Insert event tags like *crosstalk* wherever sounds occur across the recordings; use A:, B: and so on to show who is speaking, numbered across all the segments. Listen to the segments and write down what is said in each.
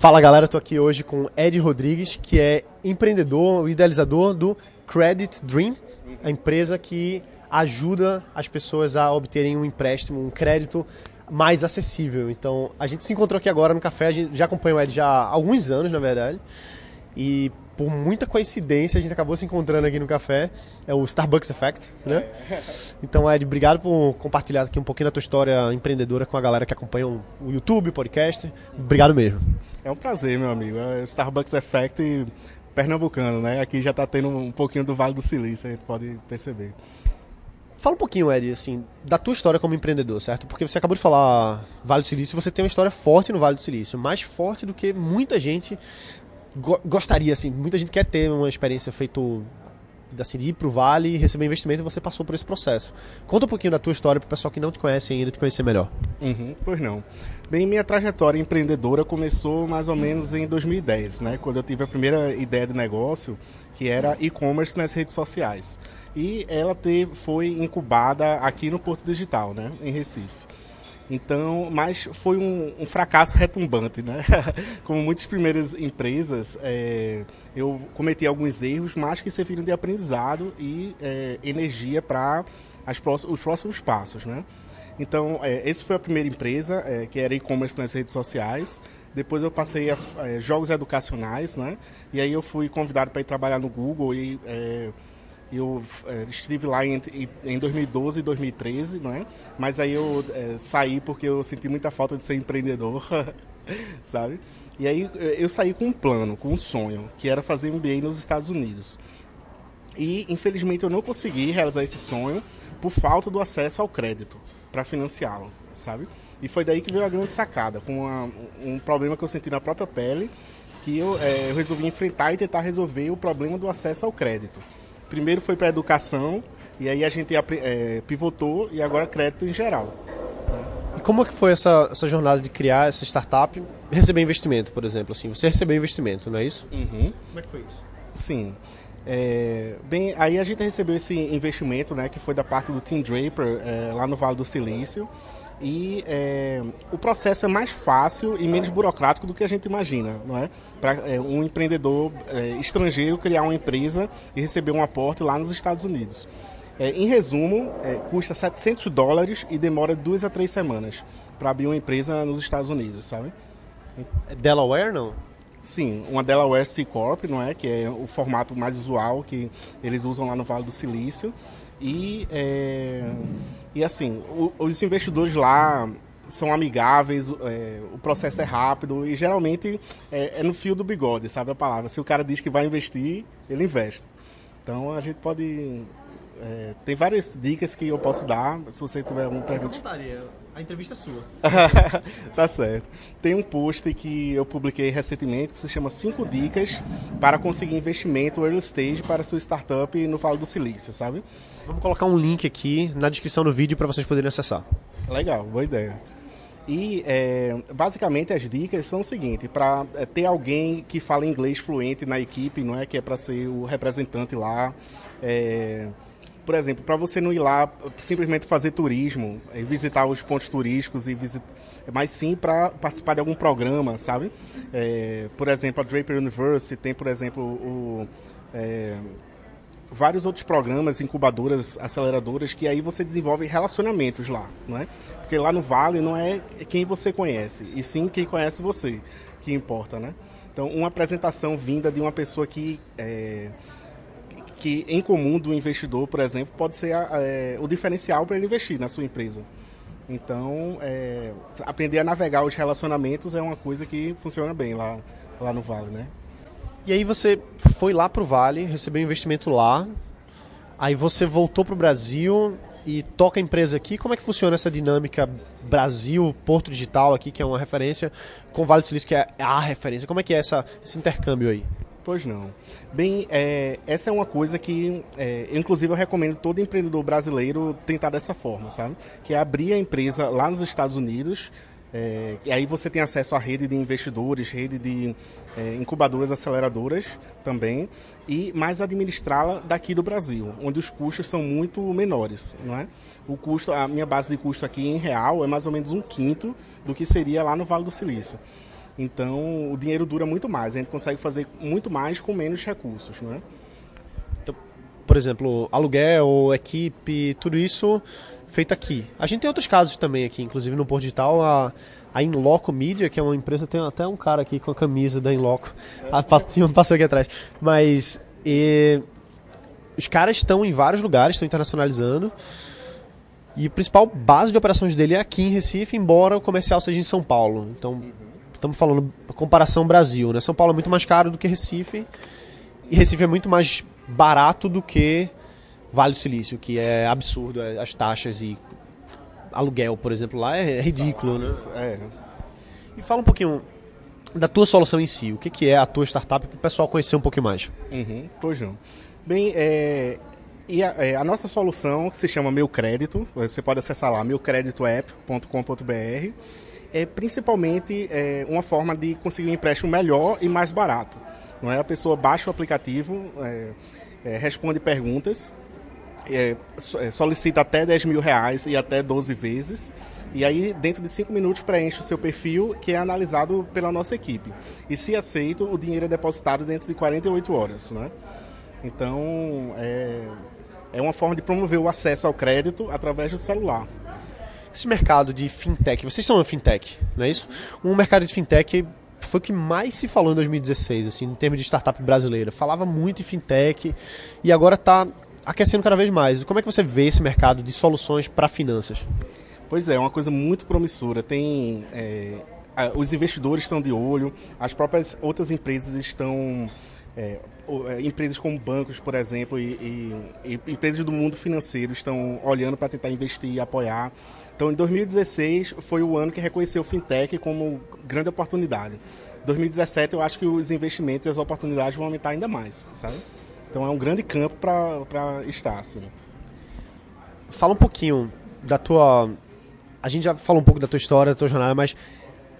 A: Fala galera, estou aqui hoje com Ed Rodrigues, que é empreendedor, idealizador do Credit Dream, a empresa que ajuda as pessoas a obterem um empréstimo, um crédito mais acessível. Então, a gente se encontrou aqui agora no café, a gente já acompanha o Ed já há alguns anos, na verdade. E por muita coincidência, a gente acabou se encontrando aqui no café. É o Starbucks Effect, né? *laughs* Então, Ed, obrigado por compartilhar aqui um pouquinho da tua história empreendedora com a galera que acompanha o YouTube, o podcast. Obrigado mesmo.
B: É um prazer, meu amigo. É Starbucks Effect pernambucano, né? Aqui já está tendo um pouquinho do Vale do Silício, a gente pode perceber.
A: Fala um pouquinho, Ed, assim, da tua história como empreendedor, certo? Porque você acabou de falar Vale do Silício, você tem uma história forte no Vale do Silício, mais forte do que muita gente go gostaria, assim, muita gente quer ter uma experiência feito assim, de ir pro Vale e receber investimento você passou por esse processo. Conta um pouquinho da tua história para o pessoal que não te conhece ainda te conhecer melhor.
B: Uhum, pois não. Bem, minha trajetória empreendedora começou mais ou menos em 2010, né? Quando eu tive a primeira ideia de negócio, que era e-commerce nas redes sociais e ela teve, foi incubada aqui no Porto Digital, né, em Recife. Então, mas foi um, um fracasso retumbante, né? *laughs* Como muitas primeiras empresas, é, eu cometi alguns erros, mas que serviram de aprendizado e é, energia para os próximos passos, né? Então, é, essa foi a primeira empresa, é, que era e-commerce nas redes sociais. Depois eu passei a, é, jogos educacionais, né? E aí eu fui convidado para ir trabalhar no Google e é, eu é, estive lá em, em 2012 e 2013, não é? Mas aí eu é, saí porque eu senti muita falta de ser empreendedor, *laughs* sabe? E aí é, eu saí com um plano, com um sonho, que era fazer MBA nos Estados Unidos. E infelizmente eu não consegui realizar esse sonho por falta do acesso ao crédito para financiá-lo, sabe? E foi daí que veio a grande sacada, com uma, um problema que eu senti na própria pele, que eu, é, eu resolvi enfrentar e tentar resolver o problema do acesso ao crédito primeiro foi para a educação, e aí a gente é, pivotou e agora crédito em geral.
A: E como é que foi essa, essa jornada de criar essa startup receber investimento, por exemplo? Assim, você recebeu investimento, não é isso?
B: Uhum.
A: Como é que foi isso?
B: Sim. É, bem, aí a gente recebeu esse investimento, né, que foi da parte do Tim Draper, é, lá no Vale do Silício. E é, o processo é mais fácil e menos burocrático do que a gente imagina, não é? Para é, um empreendedor é, estrangeiro criar uma empresa e receber um aporte lá nos Estados Unidos. É, em resumo, é, custa 700 dólares e demora duas a três semanas para abrir uma empresa nos Estados Unidos, sabe?
A: É Delaware, não?
B: Sim, uma Delaware C Corp, não é? Que é o formato mais usual que eles usam lá no Vale do Silício. E, é, e assim, o, os investidores lá são amigáveis, é, o processo é rápido e geralmente é, é, no fio do bigode, sabe a palavra? Se o cara diz que vai investir, ele investe. Então a gente pode. É, tem várias dicas que eu posso dar, se você tiver alguma pergunta.
A: A entrevista é sua. *laughs*
B: tá certo. Tem um post que eu publiquei recentemente que se chama 5 dicas para conseguir investimento early stage para sua startup no Vale do Silício, sabe?
A: Vamos colocar um link aqui na descrição do vídeo para vocês poderem acessar.
B: Legal, boa ideia. E é, basicamente as dicas são o seguinte: para é, ter alguém que fala inglês fluente na equipe, não é que é para ser o representante lá. É, por exemplo, para você não ir lá simplesmente fazer turismo, e visitar os pontos turísticos e visitar, mas sim para participar de algum programa, sabe? É, por exemplo, a Draper University tem, por exemplo, o é, vários outros programas, incubadoras, aceleradoras, que aí você desenvolve relacionamentos lá, não é? Porque lá no Vale não é quem você conhece, e sim quem conhece você, que importa, né? Então, uma apresentação vinda de uma pessoa que é, que em comum do investidor, por exemplo, pode ser é, o diferencial para ele investir na sua empresa. Então, é, aprender a navegar os relacionamentos é uma coisa que funciona bem lá, lá no Vale, né?
A: E aí você foi lá para o Vale, recebeu investimento lá, aí você voltou para o Brasil e toca a empresa aqui. Como é que funciona essa dinâmica Brasil, Porto Digital aqui, que é uma referência, com Vale do Silício, que é a referência? Como é que é essa, esse intercâmbio aí?
B: Pois não. Bem, é, essa é uma coisa que, é, inclusive, eu recomendo todo empreendedor brasileiro tentar dessa forma, sabe? Que é abrir a empresa lá nos Estados Unidos, é, e aí você tem acesso à rede de investidores, rede de é, incubadoras aceleradoras também, e mais administrá-la daqui do Brasil, onde os custos são muito menores, não é? O custo, a minha base de custo aqui em real é mais ou menos um quinto do que seria lá no Vale do Silício. Então o dinheiro dura muito mais, a gente consegue fazer muito mais com menos recursos, não é?
A: Então, por exemplo, aluguel, equipe, tudo isso feito aqui. A gente tem outros casos também aqui, inclusive no Porto Digital, a, a Inloco Media, que é uma empresa, tem até um cara aqui com a camisa da Inloco, *laughs* a, passou aqui atrás. Mas e, os caras estão em vários lugares, estão internacionalizando. E a principal base de operações dele é aqui em Recife, embora o comercial seja em São Paulo. Então, estamos falando comparação Brasil, né? São Paulo é muito mais caro do que Recife. E Recife é muito mais barato do que Vale do Silício, que é absurdo é, as taxas e aluguel, por exemplo, lá é ridículo, né? É. E fala um pouquinho da tua solução em si. O que, que é a tua startup para o pessoal conhecer um pouquinho mais?
B: Uhum, pois não. Bem, é, e a, é, a, nossa solução, que se chama Meu Crédito, você pode acessar lá, meucreditoapp.com.br, é principalmente é, uma forma de conseguir um empréstimo melhor e mais barato. Não é? A pessoa baixa o aplicativo, é, é responde perguntas, é, é, solicita até 10 mil reais e até 12 vezes, e aí, dentro de 5 minutos, preenche o seu perfil, que é analisado pela nossa equipe. E se aceito, o dinheiro é depositado dentro de 48 horas. Né? Então, é, é uma forma de promover o acesso ao crédito através do celular.
A: Esse mercado de fintech, vocês são uma fintech, não é isso? Um mercado de fintech foi o que mais se falou em 2016, assim, em termos de startup brasileira. Falava muito em fintech e agora está aquecendo cada vez mais. Como é que você vê esse mercado de soluções para finanças?
B: Pois é, é uma coisa muito promissora. Tem é, os investidores estão de olho, as próprias outras empresas estão é, é, empresas como bancos, por exemplo, e, e, e, empresas do mundo financeiro estão olhando para tentar investir e apoiar. Então, em 2016 foi o ano que reconheceu o fintech como grande oportunidade. 2017 eu acho que os investimentos e as oportunidades vão aumentar ainda mais, sabe? Então é um grande campo para estar. Assim.
A: Fala um pouquinho da tua a gente já falou um pouco da tua história, da tua jornada, mas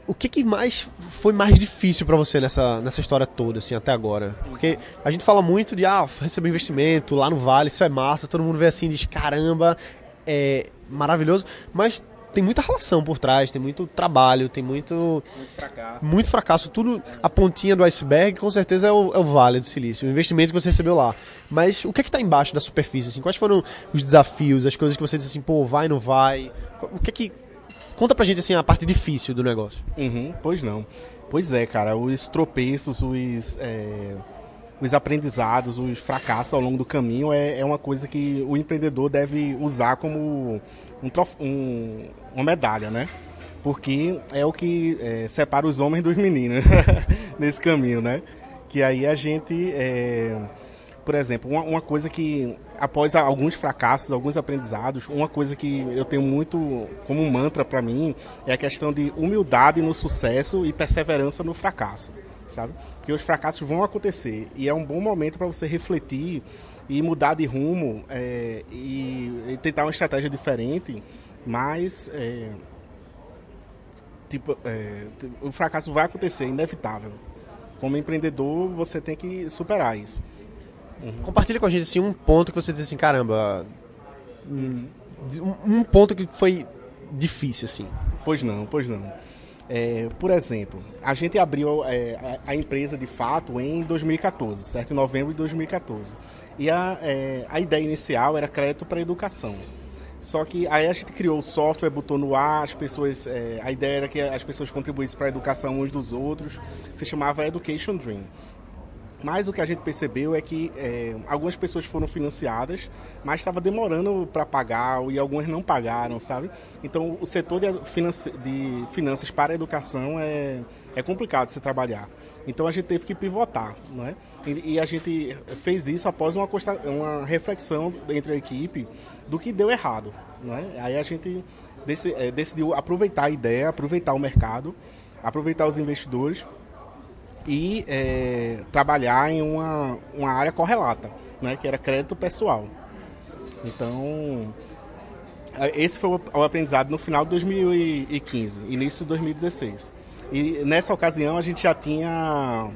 A: o que, que mais foi mais difícil para você nessa, nessa história toda, assim, até agora? Porque a gente fala muito de, ah, receber investimento lá no Vale, isso é massa, todo mundo vê assim e diz, caramba, é maravilhoso, mas tem muita relação por trás, tem muito trabalho, tem muito. Muito fracasso. Muito fracasso. Tudo, a pontinha do iceberg, com certeza é o, é o Vale do Silício, o investimento que você recebeu lá. Mas o que é que está embaixo da superfície? Assim? Quais foram os desafios, as coisas que você disse assim, pô, vai, não vai? O que é que. Conta pra gente assim a parte difícil do negócio.
B: Uhum, pois não. Pois é, cara, os tropeços, os. É os aprendizados, os fracassos ao longo do caminho é, é uma coisa que o empreendedor deve usar como um, um, uma medalha, né? Porque é o que é, separa os homens dos meninos *laughs* nesse caminho, né? Que aí a gente, é, por exemplo, uma, uma, coisa que após alguns fracassos, alguns aprendizados, uma coisa que eu tenho muito como mantra para mim é a questão de humildade no sucesso e perseverança no fracasso, sabe? Porque os fracassos vão acontecer e é um bom momento para você refletir e mudar de rumo é, e, e, tentar uma estratégia diferente, mas é, tipo, é, o fracasso vai acontecer, é inevitável. Como empreendedor, você tem que superar isso.
A: Uhum. Compartilha com a gente assim, um ponto que você diz assim, caramba, um, um ponto que foi difícil assim.
B: Pois não, pois não. É, por exemplo, a gente abriu é, a, empresa de fato em 2014, certo? Em novembro de 2014. E a, é, a ideia inicial era crédito para educação. Só que aí a gente criou o software, botou no ar, as pessoas, é, a ideia era que as pessoas contribuíssem para a educação uns dos outros. Se chamava Education Dream. Mas o que a gente percebeu é que é, algumas pessoas foram financiadas, mas estava demorando para pagar e algumas não pagaram, sabe? Então o setor de, finanças, de finanças para a educação é, é complicado de se trabalhar. Então a gente teve que pivotar, não é? E, e a gente fez isso após uma, uma reflexão entre a equipe do que deu errado, não é? Aí a gente é, decidiu aproveitar a ideia, aproveitar o mercado, aproveitar os investidores e é, trabalhar em uma, uma área correlata, né, que era crédito pessoal. Então, esse foi o aprendizado no final de 2015, início de 2016. E nessa ocasião a gente já tinha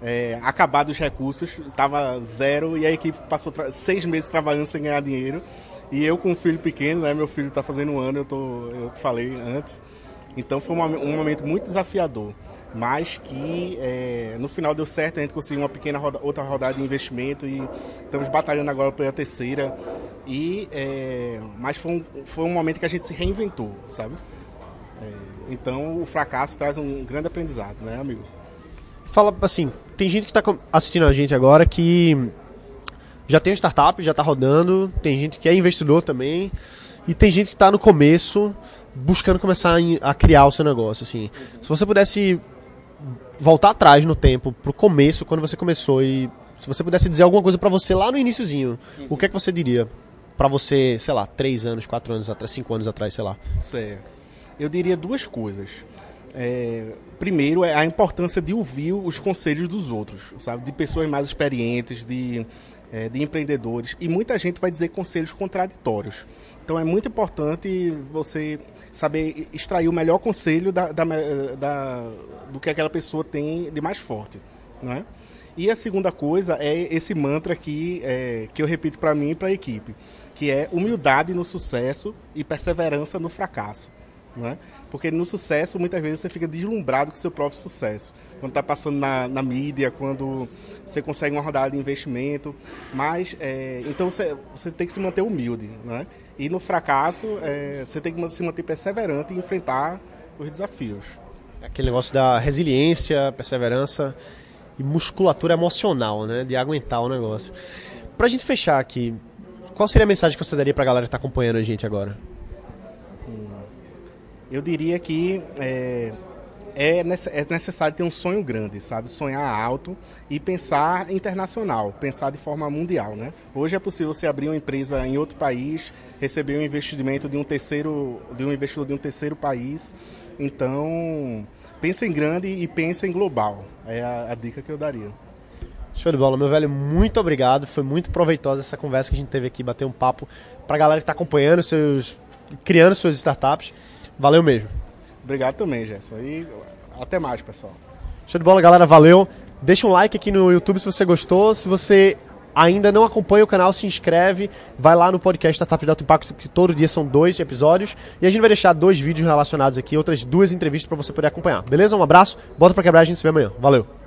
B: é, acabado os recursos, estava zero e a equipe passou seis meses trabalhando sem ganhar dinheiro. E eu com um filho pequeno, né, meu filho está fazendo um ano, eu, tô, eu falei antes. Então foi um, um momento muito desafiador. Mas que é, no final deu certo, a gente conseguiu uma pequena roda, outra rodada de investimento e estamos batalhando agora pela terceira. E, é, mas foi um, foi um momento que a gente se reinventou, sabe? É, então o fracasso traz um grande aprendizado, né, amigo?
A: Fala assim, tem gente que está assistindo a gente agora que já tem um startup, já está rodando, tem gente que é investidor também, e tem gente que está no começo buscando começar a criar o seu negócio. Assim. Se você pudesse voltar atrás no tempo, pro começo, quando você começou, e se você pudesse dizer alguma coisa para você lá no iníciozinho, o que é que você diria? para você, sei lá, três anos, quatro anos atrás, cinco anos atrás, sei lá.
B: Certo. Eu diria duas coisas. É, primeiro é a importância de ouvir os conselhos dos outros, sabe? De pessoas mais experientes, de é, de empreendedores, e muita gente vai dizer conselhos contraditórios. Então é muito importante você saber extrair o melhor conselho da, da, da, do que aquela pessoa tem de mais forte. Não é? E a segunda coisa é esse mantra aqui é, que eu repito para mim e para a equipe, que é humildade no sucesso e perseverança no fracasso. Né? Porque no sucesso, muitas vezes, você fica deslumbrado com o seu próprio sucesso. Quando está passando na, na, mídia, quando você consegue uma rodada de investimento. Mas, é, então, você, você tem que se manter humilde. Né? E no fracasso, é, você tem que se manter perseverante e enfrentar os desafios.
A: Aquele negócio da resiliência, perseverança e musculatura emocional, né? De aguentar o negócio. Para a gente fechar aqui, qual seria a mensagem que você daria para a galera que está acompanhando a gente agora?
B: Eu diria que é, é, é necessário ter um sonho grande, sabe? Sonhar alto e pensar internacional, pensar de forma mundial, né? Hoje é possível você abrir uma empresa em outro país, receber um investimento de um terceiro, de um investidor de um terceiro país. Então, pensa em grande e pensa em global. É a, a dica que eu daria.
A: Show de bola, meu velho, muito obrigado. Foi muito proveitosa essa conversa que a gente teve aqui, bater um papo para a galera que está acompanhando seus, criando suas startups. Valeu mesmo.
B: Obrigado também, Gerson. E até mais, pessoal.
A: Show de bola, galera. Valeu. Deixa um like aqui no YouTube se você gostou. Se você ainda não acompanha o canal, se inscreve. Vai lá no podcast Startup de Alto Impacto, que todo dia são dois episódios. E a gente vai deixar dois vídeos relacionados aqui, outras duas entrevistas para você poder acompanhar. Beleza? Um abraço. Bota para quebrar, a gente se vê amanhã. Valeu.